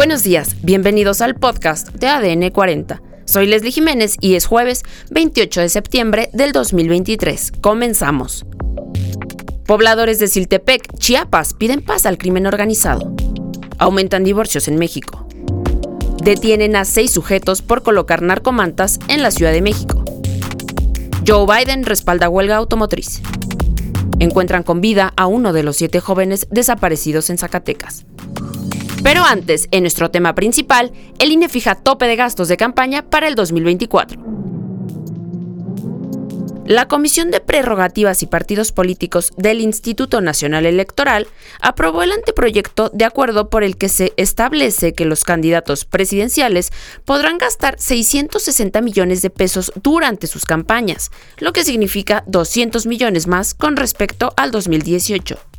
Buenos días, bienvenidos al podcast de ADN 40. Soy Leslie Jiménez y es jueves 28 de septiembre del 2023. Comenzamos. Pobladores de Siltepec, Chiapas, piden paz al crimen organizado. Aumentan divorcios en México. Detienen a seis sujetos por colocar narcomantas en la Ciudad de México. Joe Biden respalda huelga automotriz. Encuentran con vida a uno de los siete jóvenes desaparecidos en Zacatecas. Pero antes, en nuestro tema principal, el INE fija tope de gastos de campaña para el 2024. La Comisión de Prerrogativas y Partidos Políticos del Instituto Nacional Electoral aprobó el anteproyecto de acuerdo por el que se establece que los candidatos presidenciales podrán gastar 660 millones de pesos durante sus campañas, lo que significa 200 millones más con respecto al 2018.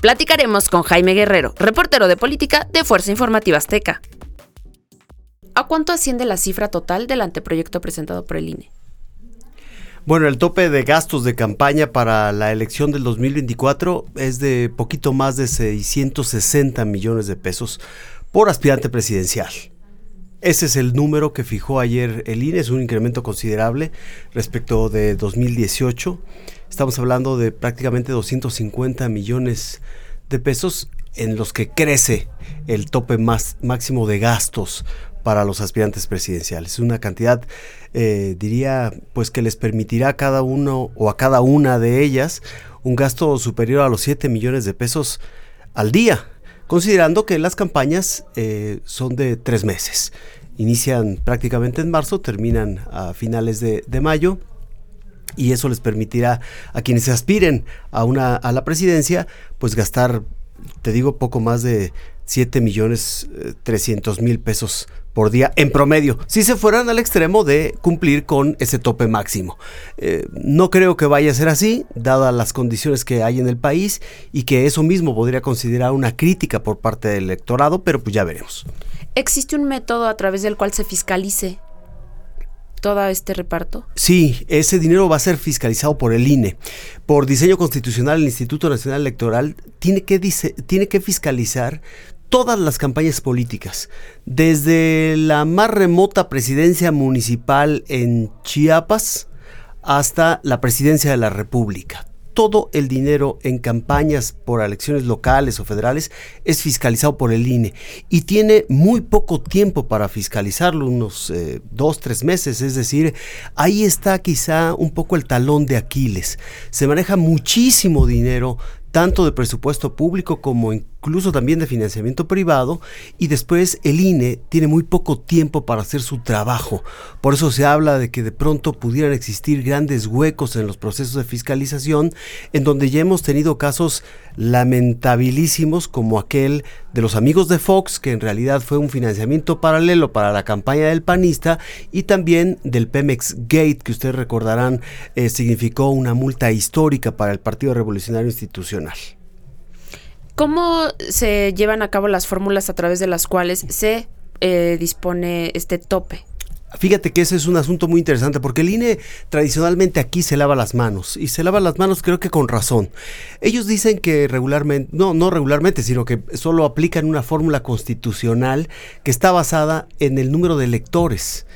Platicaremos con Jaime Guerrero, reportero de política de Fuerza Informativa Azteca. ¿A cuánto asciende la cifra total del anteproyecto presentado por el INE? Bueno, el tope de gastos de campaña para la elección del 2024 es de poquito más de 660 millones de pesos por aspirante presidencial. Ese es el número que fijó ayer el INE, es un incremento considerable respecto de 2018. Estamos hablando de prácticamente 250 millones de pesos en los que crece el tope más, máximo de gastos para los aspirantes presidenciales. Una cantidad, eh, diría, pues que les permitirá a cada uno o a cada una de ellas un gasto superior a los 7 millones de pesos al día considerando que las campañas eh, son de tres meses. Inician prácticamente en marzo, terminan a finales de, mayo y eso les permitirá a quienes aspiren a, una, a la presidencia, pues gastar, te digo, poco más de 7 millones 300 eh, mil pesos por día en promedio, si se fueran al extremo de cumplir con ese tope máximo. Eh, no creo que vaya a ser así, dadas las condiciones que hay en el país y que eso mismo podría considerar una crítica por parte del electorado, pero pues ya veremos. ¿Existe un método a través del cual se fiscalice todo este reparto? Sí, ese dinero va a ser fiscalizado por el INE. Por diseño constitucional, el Instituto Nacional Electoral tiene que, tiene que fiscalizar todas las campañas políticas, desde la más remota presidencia municipal en Chiapas hasta la presidencia de la República. Todo el dinero en campañas por elecciones locales o federales es fiscalizado por el INE y tiene muy poco tiempo para fiscalizarlo, unos eh, dos, tres meses. Es decir, ahí está quizá un poco el talón de Aquiles. Se maneja muchísimo dinero tanto de presupuesto público como incluso también de financiamiento privado, y después el INE tiene muy poco tiempo para hacer su trabajo. Por eso se habla de que de pronto pudieran existir grandes huecos en los procesos de fiscalización, en donde ya hemos tenido casos lamentabilísimos como aquel de los amigos de Fox, que en realidad fue un financiamiento paralelo para la campaña del panista, y también del Pemex Gate, que ustedes recordarán eh, significó una multa histórica para el Partido Revolucionario Institucional. ¿Cómo se llevan a cabo las fórmulas a través de las cuales se eh, dispone este tope? Fíjate que ese es un asunto muy interesante porque el INE tradicionalmente aquí se lava las manos y se lava las manos creo que con razón. Ellos dicen que regularmente, no, no regularmente, sino que solo aplican una fórmula constitucional que está basada en el número de electores.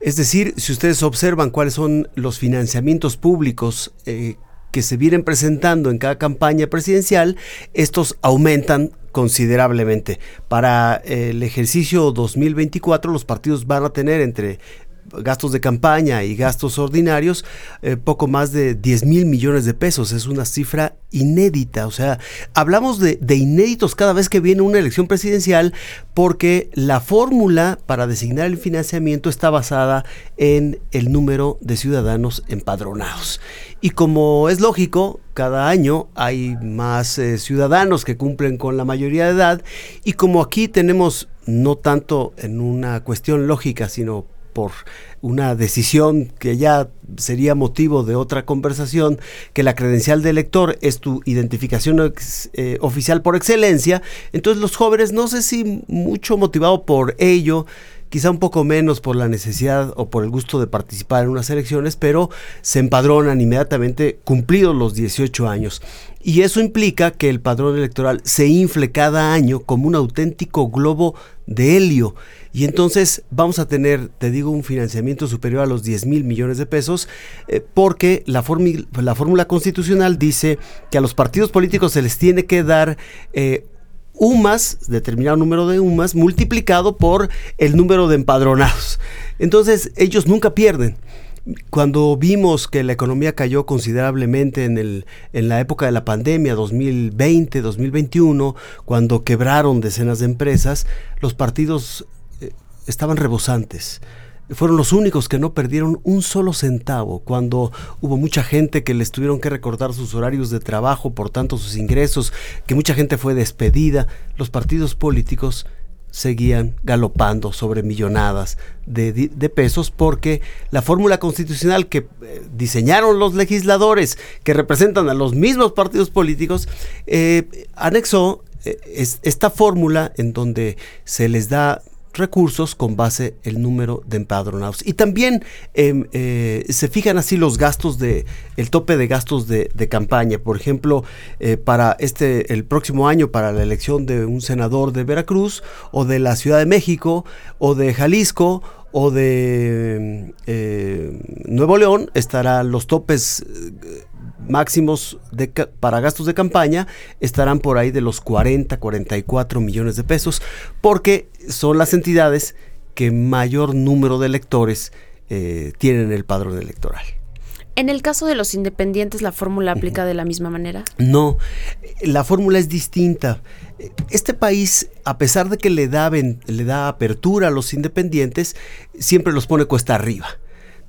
Es decir, si ustedes observan cuáles son los financiamientos públicos eh, que se vienen presentando en cada campaña presidencial, estos aumentan considerablemente. Para el ejercicio 2024 los partidos van a tener entre gastos de campaña y gastos ordinarios, eh, poco más de 10 mil millones de pesos. Es una cifra inédita. O sea, hablamos de, inéditos cada vez que viene una elección presidencial porque la fórmula para designar el financiamiento está basada en el número de ciudadanos empadronados. Y como es lógico, cada año hay más eh, ciudadanos que cumplen con la mayoría de edad y como aquí tenemos no tanto en una cuestión lógica, sino por una decisión que ya sería motivo de otra conversación, que la credencial de elector es tu identificación eh, oficial por excelencia, entonces los jóvenes, no sé si mucho motivado por ello, quizá un poco menos por la necesidad o por el gusto de participar en unas elecciones, pero se empadronan inmediatamente cumplidos los 18 años. Y eso implica que el padrón electoral se infle cada año como un auténtico globo de helio. Y entonces vamos a tener, te digo, un financiamiento superior a los 10 mil millones de pesos, eh, porque la, la fórmula constitucional dice que a los partidos políticos se les tiene que dar eh, UMAS, determinado número de UMAS, multiplicado por el número de empadronados. Entonces ellos nunca pierden. Cuando vimos que la economía cayó considerablemente en, el, en la época de la pandemia 2020, 2021, cuando quebraron decenas de empresas, los partidos eh, estaban rebosantes fueron los únicos que no perdieron un solo centavo cuando hubo mucha gente que les tuvieron que recordar sus horarios de trabajo, por tanto sus ingresos, que mucha gente fue despedida. Los partidos políticos seguían galopando sobre millonadas de, pesos porque la fórmula constitucional que eh, diseñaron los legisladores que representan a los mismos partidos políticos eh, anexó eh, esta fórmula en donde se les da recursos con base el número de empadronados. Y también em, eh, se fijan así los gastos de, el tope de gastos de, campaña. Por ejemplo, eh, para este, el próximo año, para la elección de un senador de Veracruz, o de la Ciudad de México, o de Jalisco, o de eh, Nuevo León, estarán los topes máximos de, para gastos de campaña estarán por ahí de los 40, 44 millones de pesos, porque son las entidades que mayor número de electores eh, tienen el padrón electoral. En el caso de los independientes, ¿la fórmula aplica de la misma manera? No, la fórmula es distinta. Este país, a pesar de que le da, le da apertura a los independientes, siempre los pone cuesta arriba.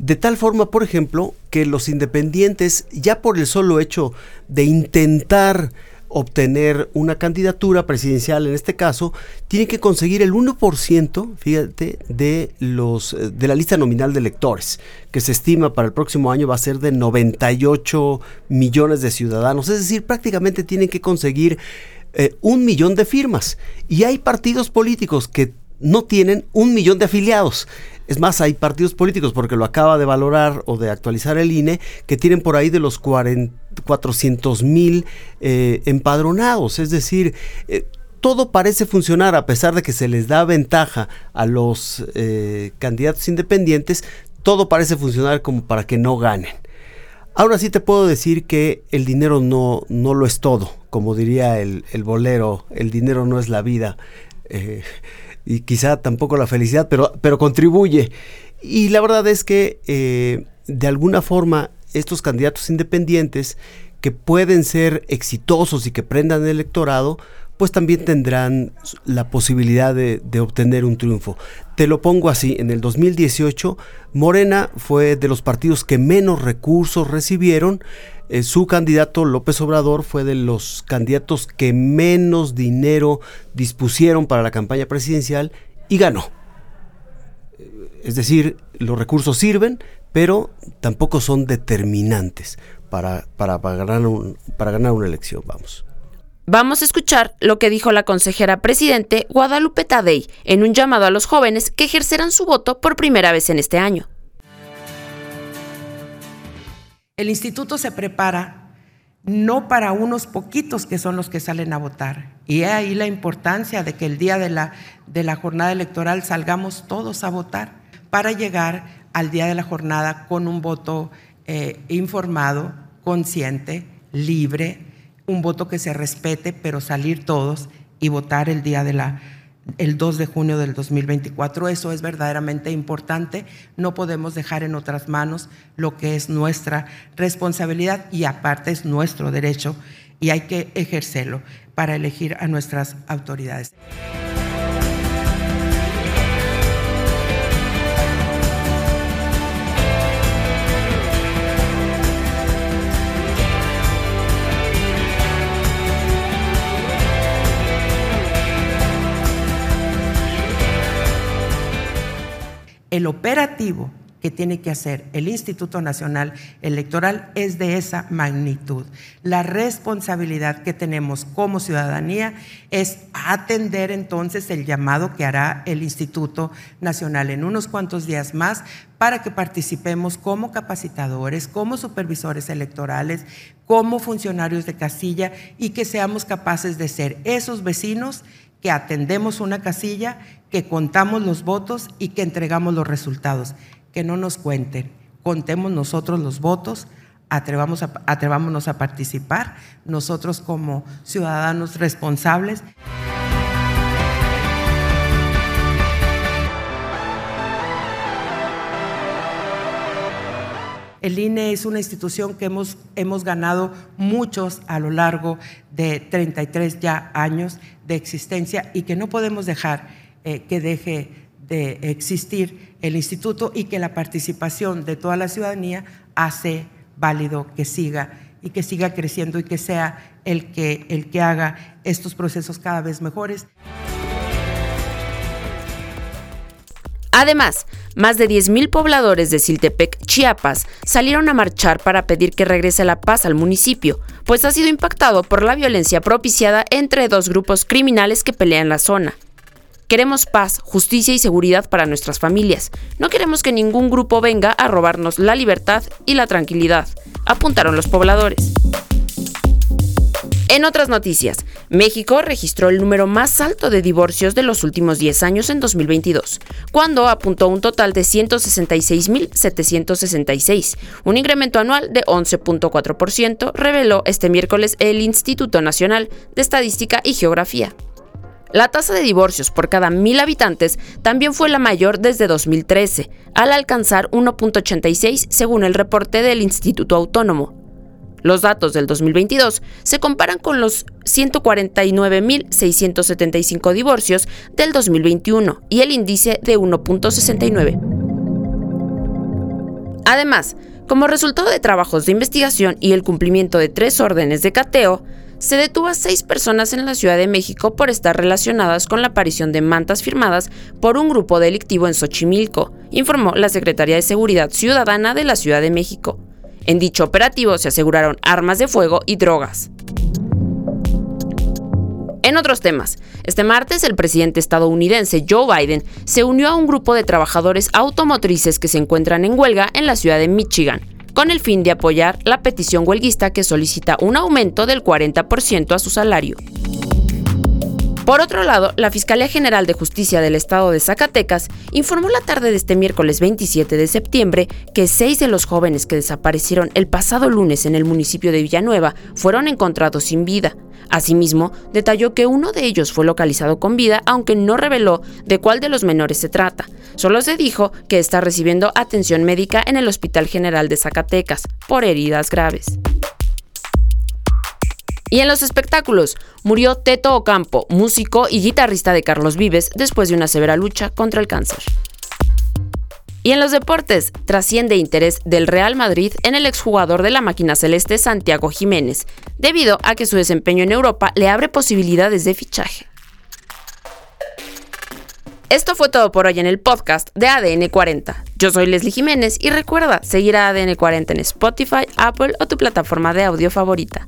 De tal forma, por ejemplo, que los independientes, ya por el solo hecho de intentar obtener una candidatura presidencial en este caso, tienen que conseguir el 1%, fíjate, de los eh, de la lista nominal de electores, que se estima para el próximo año va a ser de 98 millones de ciudadanos, es decir, prácticamente tienen que conseguir eh, un millón de firmas. Y hay partidos políticos que no tienen un millón de afiliados. Es más, hay partidos políticos, porque lo acaba de valorar o de actualizar el INE, que tienen por ahí de los 400 mil eh, empadronados. Es decir, eh, todo parece funcionar a pesar de que se les da ventaja a los eh, candidatos independientes, todo parece funcionar como para que no ganen. Ahora sí te puedo decir que el dinero no, no lo es todo, como diría el bolero, el dinero no es la vida y quizá tampoco la felicidad, pero, pero contribuye. Y la verdad es que eh, de alguna forma estos candidatos independientes que pueden ser exitosos y que prendan el electorado, pues también tendrán la posibilidad de, obtener un triunfo. Te lo pongo así, en el 2018 Morena fue de los partidos que menos recursos recibieron, eh, su candidato López Obrador fue de los candidatos que menos dinero dispusieron para la campaña presidencial y ganó. Eh, es decir, los recursos sirven, pero tampoco son determinantes para, para, ganar, para ganar una elección, vamos. Vamos a escuchar lo que dijo la consejera presidente Guadalupe Tadei en un llamado a los jóvenes que ejercerán su voto por primera vez en este año. El instituto se prepara no para unos poquitos que son los que salen a votar. Y es ahí la importancia de que el día de la, de la jornada electoral salgamos todos a votar para llegar al día de la jornada con un voto eh, informado, consciente, libre, un voto que se respete, pero salir todos y votar el día de la el 2 de junio del 2024. Eso es verdaderamente importante. No podemos dejar en otras manos lo que es nuestra responsabilidad y aparte es nuestro derecho y hay que ejercerlo para elegir a nuestras autoridades. El operativo que tiene que hacer el Instituto Nacional Electoral es de esa magnitud. La responsabilidad que tenemos como ciudadanía es atender entonces el llamado que hará el Instituto Nacional en unos cuantos días más para que participemos como capacitadores, como supervisores electorales, como funcionarios de casilla y que seamos capaces de ser esos vecinos que atendemos una casilla, que contamos los votos y que entregamos los resultados que no nos cuenten, contemos nosotros los votos, atrevamos a, atrevámonos a participar, nosotros como ciudadanos responsables. El INE es una institución que hemos, hemos ganado muchos a lo largo de 33 ya años de existencia y que no podemos dejar eh, que deje de existir el instituto y que la participación de toda la ciudadanía hace válido que siga y que siga creciendo y que sea el que, el que haga estos procesos cada vez mejores. Además, más de 10.000 pobladores de Siltepec, Chiapas, salieron a marchar para pedir que regrese la paz al municipio, pues ha sido impactado por la violencia propiciada entre dos grupos criminales que pelean la zona. Queremos paz, justicia y seguridad para nuestras familias. No queremos que ningún grupo venga a robarnos la libertad y la tranquilidad, apuntaron los pobladores. En otras noticias, México registró el número más alto de divorcios de los últimos 10 años en 2022, cuando apuntó un total de 166.766, un incremento anual de 11.4%, reveló este miércoles el Instituto Nacional de Estadística y Geografía. La tasa de divorcios por cada mil habitantes también fue la mayor desde 2013, al alcanzar 1.86 según el reporte del Instituto Autónomo. Los datos del 2022 se comparan con los 149.675 divorcios del 2021 y el índice de 1.69. Además, como resultado de trabajos de investigación y el cumplimiento de tres órdenes de cateo, se detuvo a seis personas en la Ciudad de México por estar relacionadas con la aparición de mantas firmadas por un grupo delictivo en Xochimilco, informó la Secretaría de Seguridad Ciudadana de la Ciudad de México. En dicho operativo se aseguraron armas de fuego y drogas. En otros temas, este martes el presidente estadounidense Joe Biden se unió a un grupo de trabajadores automotrices que se encuentran en huelga en la ciudad de Michigan con el fin de apoyar la petición huelguista que solicita un aumento del 40% a su salario. Por otro lado, la Fiscalía General de Justicia del Estado de Zacatecas informó la tarde de este miércoles 27 de septiembre que seis de los jóvenes que desaparecieron el pasado lunes en el municipio de Villanueva fueron encontrados sin vida. Asimismo, detalló que uno de ellos fue localizado con vida, aunque no reveló de cuál de los menores se trata. Solo se dijo que está recibiendo atención médica en el Hospital General de Zacatecas por heridas graves. Y en los espectáculos, murió Teto Ocampo, músico y guitarrista de Carlos Vives, después de una severa lucha contra el cáncer. Y en los deportes, trasciende interés del Real Madrid en el exjugador de la máquina celeste Santiago Jiménez, debido a que su desempeño en Europa le abre posibilidades de fichaje. Esto fue todo por hoy en el podcast de ADN 40. Yo soy Leslie Jiménez y recuerda seguir a ADN 40 en Spotify, Apple o tu plataforma de audio favorita.